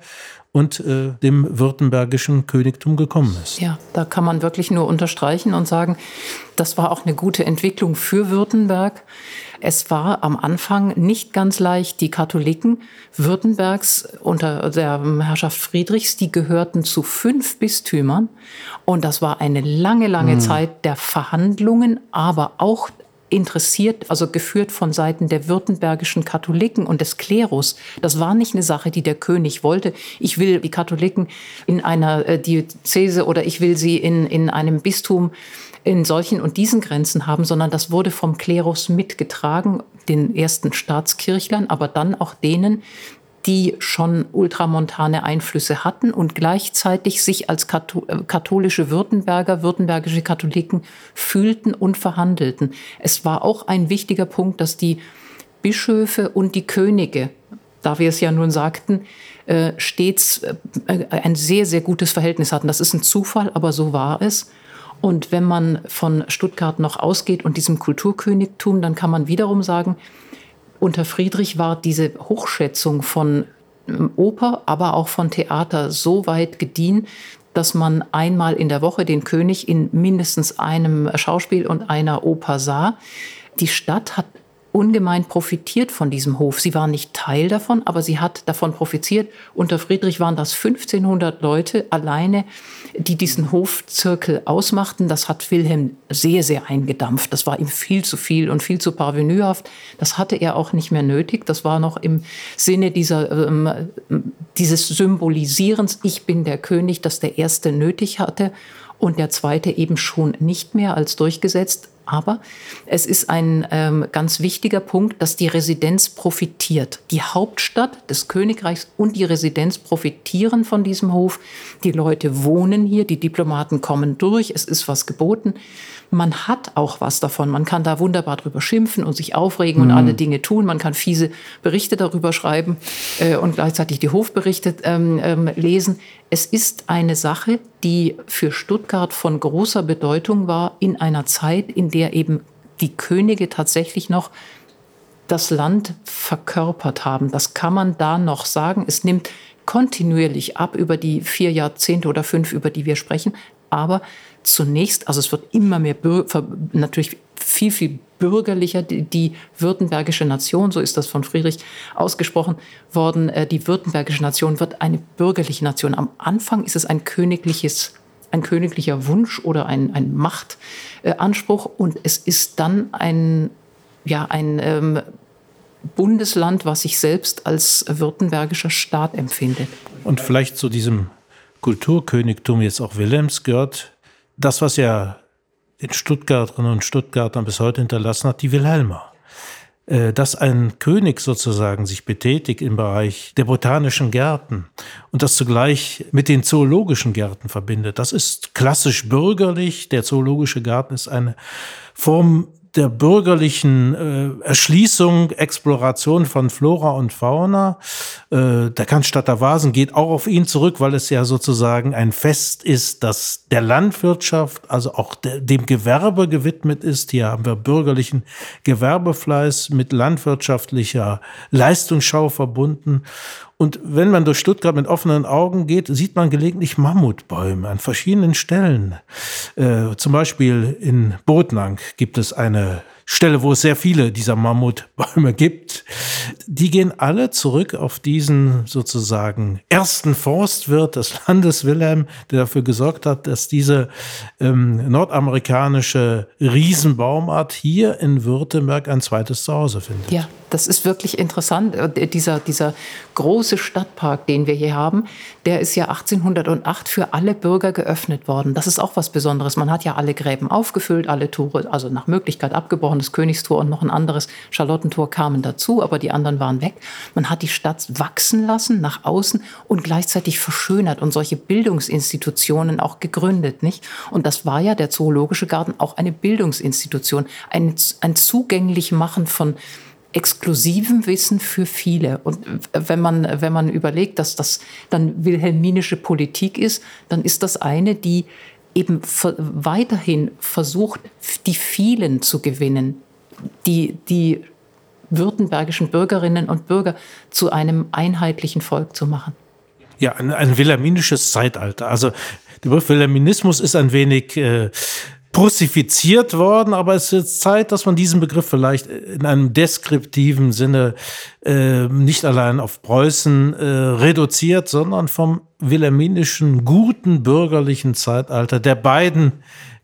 und äh, dem württembergischen Königtum gekommen ist. Ja, da kann man wirklich nur unterstreichen und sagen, das war auch eine gute Entwicklung für Württemberg. Es war am Anfang nicht ganz leicht. Die Katholiken Württembergs unter der Herrschaft Friedrichs, die gehörten zu fünf Bistümern. Und das war eine lange, lange mhm. Zeit der Verhandlungen, aber auch interessiert, also geführt von Seiten der württembergischen Katholiken und des Klerus. Das war nicht eine Sache, die der König wollte. Ich will die Katholiken in einer äh, Diözese oder ich will sie in, in einem Bistum in solchen und diesen Grenzen haben, sondern das wurde vom Klerus mitgetragen, den ersten Staatskirchlern, aber dann auch denen, die schon ultramontane Einflüsse hatten und gleichzeitig sich als äh, katholische Württemberger, württembergische Katholiken fühlten und verhandelten. Es war auch ein wichtiger Punkt, dass die Bischöfe und die Könige, da wir es ja nun sagten, äh, stets äh, ein sehr, sehr gutes Verhältnis hatten. Das ist ein Zufall, aber so war es. Und wenn man von Stuttgart noch ausgeht und diesem Kulturkönigtum, dann kann man wiederum sagen, unter Friedrich war diese Hochschätzung von ähm, Oper, aber auch von Theater so weit gediehen, dass man einmal in der Woche den König in mindestens einem Schauspiel und einer Oper sah. Die Stadt hat ungemein profitiert von diesem Hof. Sie war nicht Teil davon, aber sie hat davon profitiert. Unter Friedrich waren das 1500 Leute alleine, die diesen Hofzirkel ausmachten. Das hat Wilhelm sehr, sehr eingedampft. Das war ihm viel zu viel und viel zu parvenühaft. Das hatte er auch nicht mehr nötig. Das war noch im Sinne dieser, ähm, dieses Symbolisierens, ich bin der König, das der Erste nötig hatte und der zweite eben schon nicht mehr als durchgesetzt. Aber es ist ein ähm, ganz wichtiger Punkt, dass die Residenz profitiert. Die Hauptstadt des Königreichs und die Residenz profitieren von diesem Hof. Die Leute wohnen hier, die Diplomaten kommen durch, es ist was geboten man hat auch was davon. Man kann da wunderbar drüber schimpfen und sich aufregen mhm. und alle Dinge tun. Man kann fiese Berichte darüber schreiben äh, und gleichzeitig die Hofberichte ähm, ähm, lesen. Es ist eine Sache, die für Stuttgart von großer Bedeutung war in einer Zeit, in der eben die Könige tatsächlich noch das Land verkörpert haben. Das kann man da noch sagen. Es nimmt kontinuierlich ab über die vier Jahrzehnte oder fünf, über die wir sprechen. Aber zunächst, also es wird immer mehr, natürlich viel, viel bürgerlicher. Die, die, württembergische Nation, so ist das von Friedrich ausgesprochen worden, äh, die württembergische Nation wird eine bürgerliche Nation. Am Anfang ist es ein königliches ein königlicher Wunsch oder ein, ein Machtanspruch und es ist dann ein, ja, ein ähm, Bundesland, was sich selbst als württembergischer Staat empfindet. Und vielleicht zu diesem Kulturkönigtum jetzt auch Wilhelms gehört das, was ja den Stuttgarterinnen und Stuttgartern bis heute hinterlassen hat, die Wilhelma. Äh, dass ein König sozusagen sich betätigt im Bereich der botanischen Gärten und das zugleich mit den zoologischen Gärten verbindet, das ist klassisch bürgerlich. Der zoologische Garten ist eine Form der bürgerlichen äh, Erschließung, Exploration von Flora und Fauna. Äh, der Cannstatter Vasen geht auch auf ihn zurück, weil es ja sozusagen ein Fest ist, das der Landwirtschaft, also auch de dem Gewerbe gewidmet ist. Hier haben wir bürgerlichen Gewerbefleiß mit landwirtschaftlicher Leistungsschau verbunden. Und wenn man durch Stuttgart mit offenen Augen geht, sieht man gelegentlich Mammutbäume an verschiedenen Stellen. Äh, zum Beispiel in Botnang gibt es eine Stelle, wo es sehr viele dieser Mammutbäume gibt, die gehen alle zurück auf diesen sozusagen ersten Forstwirt des Landes Wilhelm, der dafür gesorgt hat, dass diese ähm, nordamerikanische Riesenbaumart hier in Württemberg ein zweites Zuhause findet. Ja, das ist wirklich interessant. Äh, dieser, dieser große Stadtpark, den wir hier haben, der ist ja 1808 für alle Bürger geöffnet worden. Das ist auch was Besonderes. Man hat ja alle Gräben aufgefüllt, alle Tore, also nach Möglichkeit abgebrochen. Das Königstor und noch ein anderes Charlottentor kamen dazu, aber die anderen waren weg. Man hat die Stadt wachsen lassen nach außen und gleichzeitig verschönert und solche Bildungsinstitutionen auch gegründet, nicht? Und das war ja der Zoologische Garten auch eine Bildungsinstitution, ein, ein zugänglich machen von exklusivem Wissen für viele. Und wenn man, wenn man überlegt, dass das dann wilhelminische Politik ist, dann ist das eine, die eben weiterhin versucht, die vielen zu gewinnen, die, die württembergischen Bürgerinnen und Bürger zu einem einheitlichen Volk zu machen. Ja, ein, ein wilhelminisches Zeitalter. Also der Begriff Wilhelminismus ist ein wenig äh, prussifiziert worden, aber es ist Zeit, dass man diesen Begriff vielleicht in einem deskriptiven Sinne äh, nicht allein auf Preußen äh, reduziert, sondern vom wilhelminischen guten bürgerlichen Zeitalter der beiden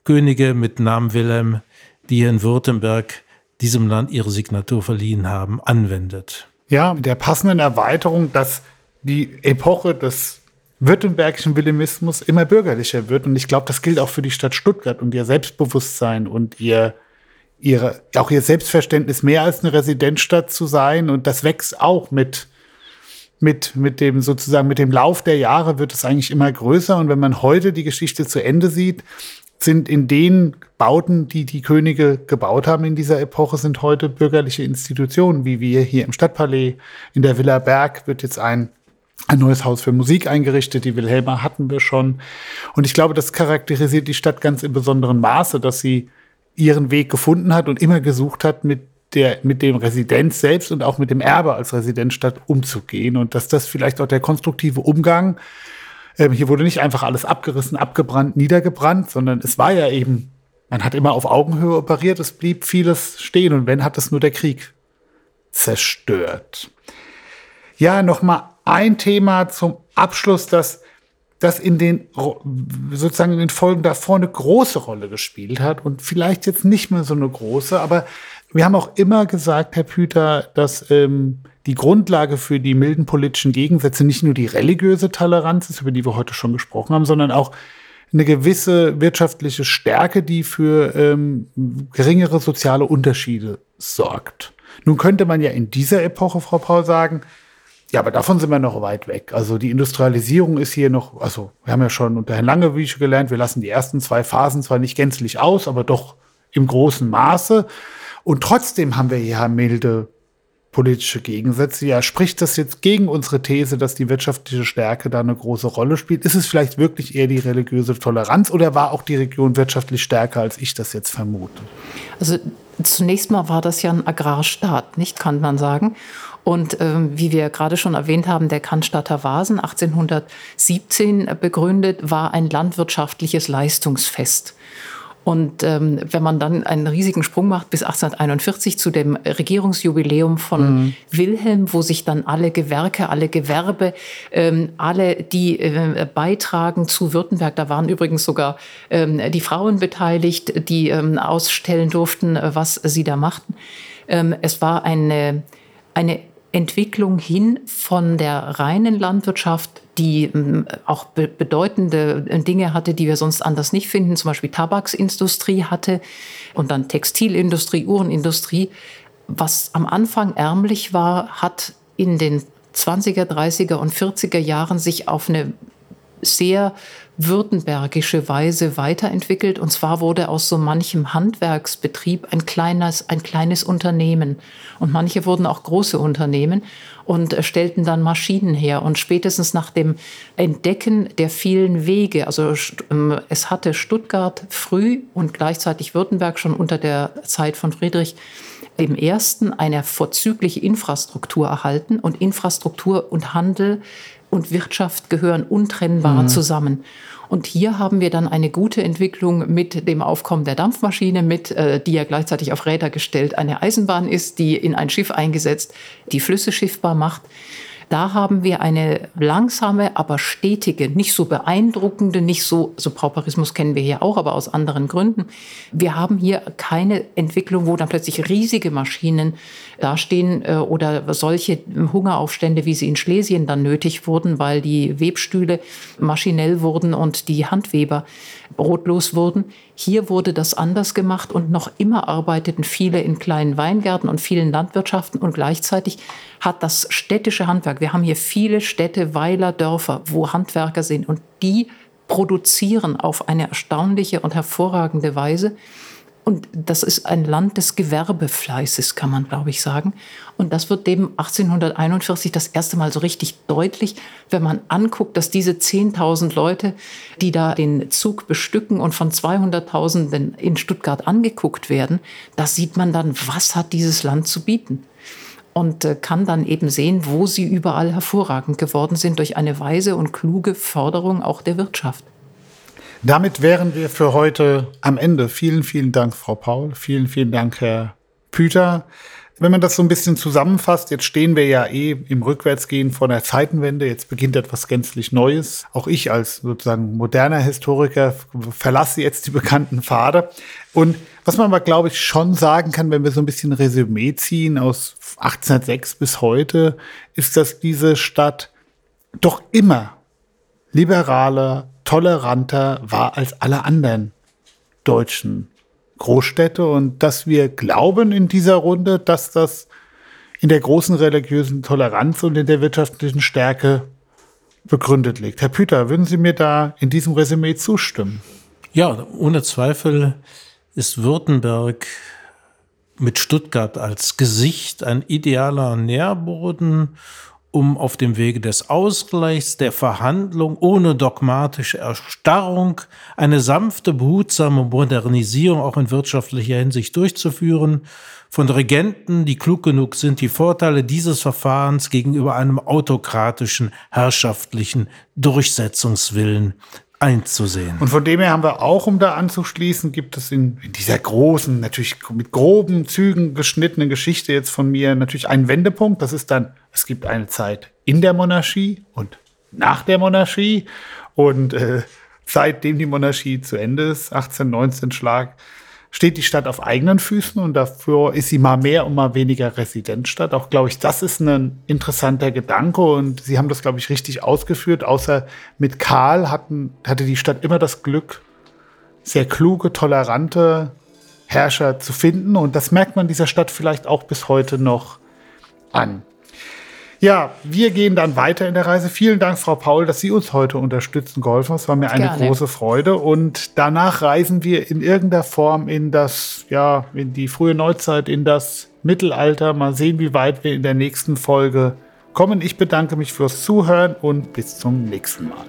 Könige mit Namen Wilhelm, die hier in Württemberg diesem Land ihre Signatur verliehen haben, anwendet. Ja, mit der passenden Erweiterung, dass die Epoche des württembergischen Wilhelmismus immer bürgerlicher wird. Und ich glaube, das gilt auch für die Stadt Stuttgart und ihr Selbstbewusstsein und ihr, ihre, auch ihr Selbstverständnis, mehr als eine Residenzstadt zu sein. Und das wächst auch mit, mit, mit dem sozusagen, mit dem Lauf der Jahre wird es eigentlich immer größer. Und wenn man heute die Geschichte zu Ende sieht, sind in den Bauten, die die Könige gebaut haben in dieser Epoche, sind heute bürgerliche Institutionen, wie wir hier im Stadtpalais, in der Villa Berg wird jetzt ein ein neues Haus für Musik eingerichtet. Die Wilhelma hatten wir schon. Und ich glaube, das charakterisiert die Stadt ganz in besonderem Maße, dass sie ihren Weg gefunden hat und immer gesucht hat, mit der, mit dem Residenz selbst und auch mit dem Erbe als Residenzstadt umzugehen. Und dass das vielleicht auch der konstruktive Umgang, ähm, hier wurde nicht einfach alles abgerissen, abgebrannt, niedergebrannt, sondern es war ja eben, man hat immer auf Augenhöhe operiert, es blieb vieles stehen und wenn, hat es nur der Krieg zerstört. Ja, nochmal ein Thema zum Abschluss, das, das in den, sozusagen in den Folgen davor eine große Rolle gespielt hat und vielleicht jetzt nicht mehr so eine große, aber wir haben auch immer gesagt, Herr Püter, dass ähm, die Grundlage für die milden politischen Gegensätze nicht nur die religiöse Toleranz ist, über die wir heute schon gesprochen haben, sondern auch eine gewisse wirtschaftliche Stärke, die für ähm, geringere soziale Unterschiede sorgt. Nun könnte man ja in dieser Epoche, Frau Paul, sagen, ja, aber davon sind wir noch weit weg. Also die Industrialisierung ist hier noch, also wir haben ja schon unter Herrn Langewiesche gelernt, wir lassen die ersten zwei Phasen zwar nicht gänzlich aus, aber doch im großen Maße. Und trotzdem haben wir hier milde politische Gegensätze. Ja, spricht das jetzt gegen unsere These, dass die wirtschaftliche Stärke da eine große Rolle spielt? Ist es vielleicht wirklich eher die religiöse Toleranz oder war auch die Region wirtschaftlich stärker, als ich das jetzt vermute? Also zunächst mal war das ja ein Agrarstaat, nicht kann man sagen. Und ähm, wie wir gerade schon erwähnt haben, der Cannstatter Vasen 1817 begründet, war ein landwirtschaftliches Leistungsfest. Und ähm, wenn man dann einen riesigen Sprung macht bis 1841 zu dem Regierungsjubiläum von mhm. Wilhelm, wo sich dann alle Gewerke, alle Gewerbe, ähm, alle, die äh, beitragen zu Württemberg, da waren übrigens sogar ähm, die Frauen beteiligt, die ähm, ausstellen durften, was sie da machten. Ähm, es war eine, eine Entwicklung hin von der reinen Landwirtschaft, die ähm, auch bedeutende äh, Dinge hatte, die wir sonst anders nicht finden, zum Beispiel Tabaksindustrie hatte und dann Textilindustrie, Uhrenindustrie. Was am Anfang ärmlich war, hat in den 20er, 30er und 40er Jahren sich auf eine sehr württembergische Weise weiterentwickelt. Und zwar wurde aus so manchem Handwerksbetrieb ein kleines, ein kleines Unternehmen. Und manche wurden auch große Unternehmen und stellten dann Maschinen her. Und spätestens nach dem Entdecken der vielen Wege, also ähm, es hatte Stuttgart früh und gleichzeitig Württemberg schon unter der Zeit von Friedrich im ersten eine vorzügliche Infrastruktur erhalten und Infrastruktur und Handel und Wirtschaft gehören untrennbar mhm. zusammen. Und hier haben wir dann eine gute Entwicklung mit dem Aufkommen der Dampfmaschine, mit, äh, die ja gleichzeitig auf Räder gestellt eine Eisenbahn ist, die in ein Schiff eingesetzt, die Flüsse schiffbar macht. Da haben wir eine langsame, aber stetige, nicht so beeindruckende, nicht so, so Pauperismus kennen wir hier auch, aber aus anderen Gründen. Wir haben hier keine Entwicklung, wo dann plötzlich riesige Maschinen dastehen äh, oder solche Hungeraufstände, wie sie in Schlesien dann nötig wurden, weil die Webstühle maschinell wurden und die Handweber brotlos wurden. Hier wurde das anders gemacht und noch immer arbeiteten viele in kleinen Weingärten und vielen Landwirtschaften und gleichzeitig hat das städtische Handwerk, wir haben hier viele Städte, Weiler, Dörfer, wo Handwerker sind und die produzieren auf eine erstaunliche und hervorragende Weise. Und das ist ein Land des Gewerbefleißes, kann man, glaube ich, sagen. Und das wird dem 1841 das erste Mal so richtig deutlich, wenn man anguckt, dass diese 10.000 Leute, die da den Zug bestücken und von 200.000 in Stuttgart angeguckt werden, da sieht man dann, was hat dieses Land zu bieten und äh, kann dann eben sehen, wo sie überall hervorragend geworden sind durch eine weise und kluge Förderung auch der Wirtschaft. Damit wären wir für heute am Ende. Vielen, vielen Dank, Frau Paul. Vielen, vielen Dank, Herr Püter. Wenn man das so ein bisschen zusammenfasst, jetzt stehen wir ja eh im Rückwärtsgehen vor der Zeitenwende. Jetzt beginnt etwas gänzlich Neues. Auch ich als sozusagen moderner Historiker verlasse jetzt die bekannten Pfade. Und was man aber, glaube ich, schon sagen kann, wenn wir so ein bisschen Resümee ziehen aus 1806 bis heute, ist, dass diese Stadt doch immer liberaler, toleranter war als alle anderen deutschen Großstädte und dass wir glauben in dieser Runde, dass das in der großen religiösen Toleranz und in der wirtschaftlichen Stärke begründet liegt. Herr Püter, würden Sie mir da in diesem Resümee zustimmen? Ja, ohne Zweifel ist Württemberg mit Stuttgart als Gesicht ein idealer Nährboden um auf dem Wege des Ausgleichs, der Verhandlung ohne dogmatische Erstarrung eine sanfte, behutsame Modernisierung auch in wirtschaftlicher Hinsicht durchzuführen, von Regenten, die klug genug sind, die Vorteile dieses Verfahrens gegenüber einem autokratischen, herrschaftlichen Durchsetzungswillen einzusehen. Und von dem her haben wir auch, um da anzuschließen, gibt es in, in, dieser großen, natürlich mit groben Zügen geschnittenen Geschichte jetzt von mir natürlich einen Wendepunkt. Das ist dann, es gibt eine Zeit in der Monarchie und nach der Monarchie. Und äh, seitdem die Monarchie zu Ende ist, 1819 Schlag, steht die Stadt auf eigenen Füßen und dafür ist sie mal mehr und mal weniger Residenzstadt. Auch glaube ich, das ist ein interessanter Gedanke und Sie haben das, glaube ich, richtig ausgeführt. Außer mit Karl hatten, hatte die Stadt immer das Glück, sehr kluge, tolerante Herrscher zu finden und das merkt man dieser Stadt vielleicht auch bis heute noch an. Ja, wir gehen dann weiter in der Reise. Vielen Dank, Frau Paul, dass Sie uns heute unterstützen, geholfen haben. Es war mir eine Gerne. große Freude. Und danach reisen wir in irgendeiner Form in das, ja, in die frühe Neuzeit, in das Mittelalter. Mal sehen, wie weit wir in der nächsten Folge kommen. Ich bedanke mich fürs Zuhören und bis zum nächsten Mal.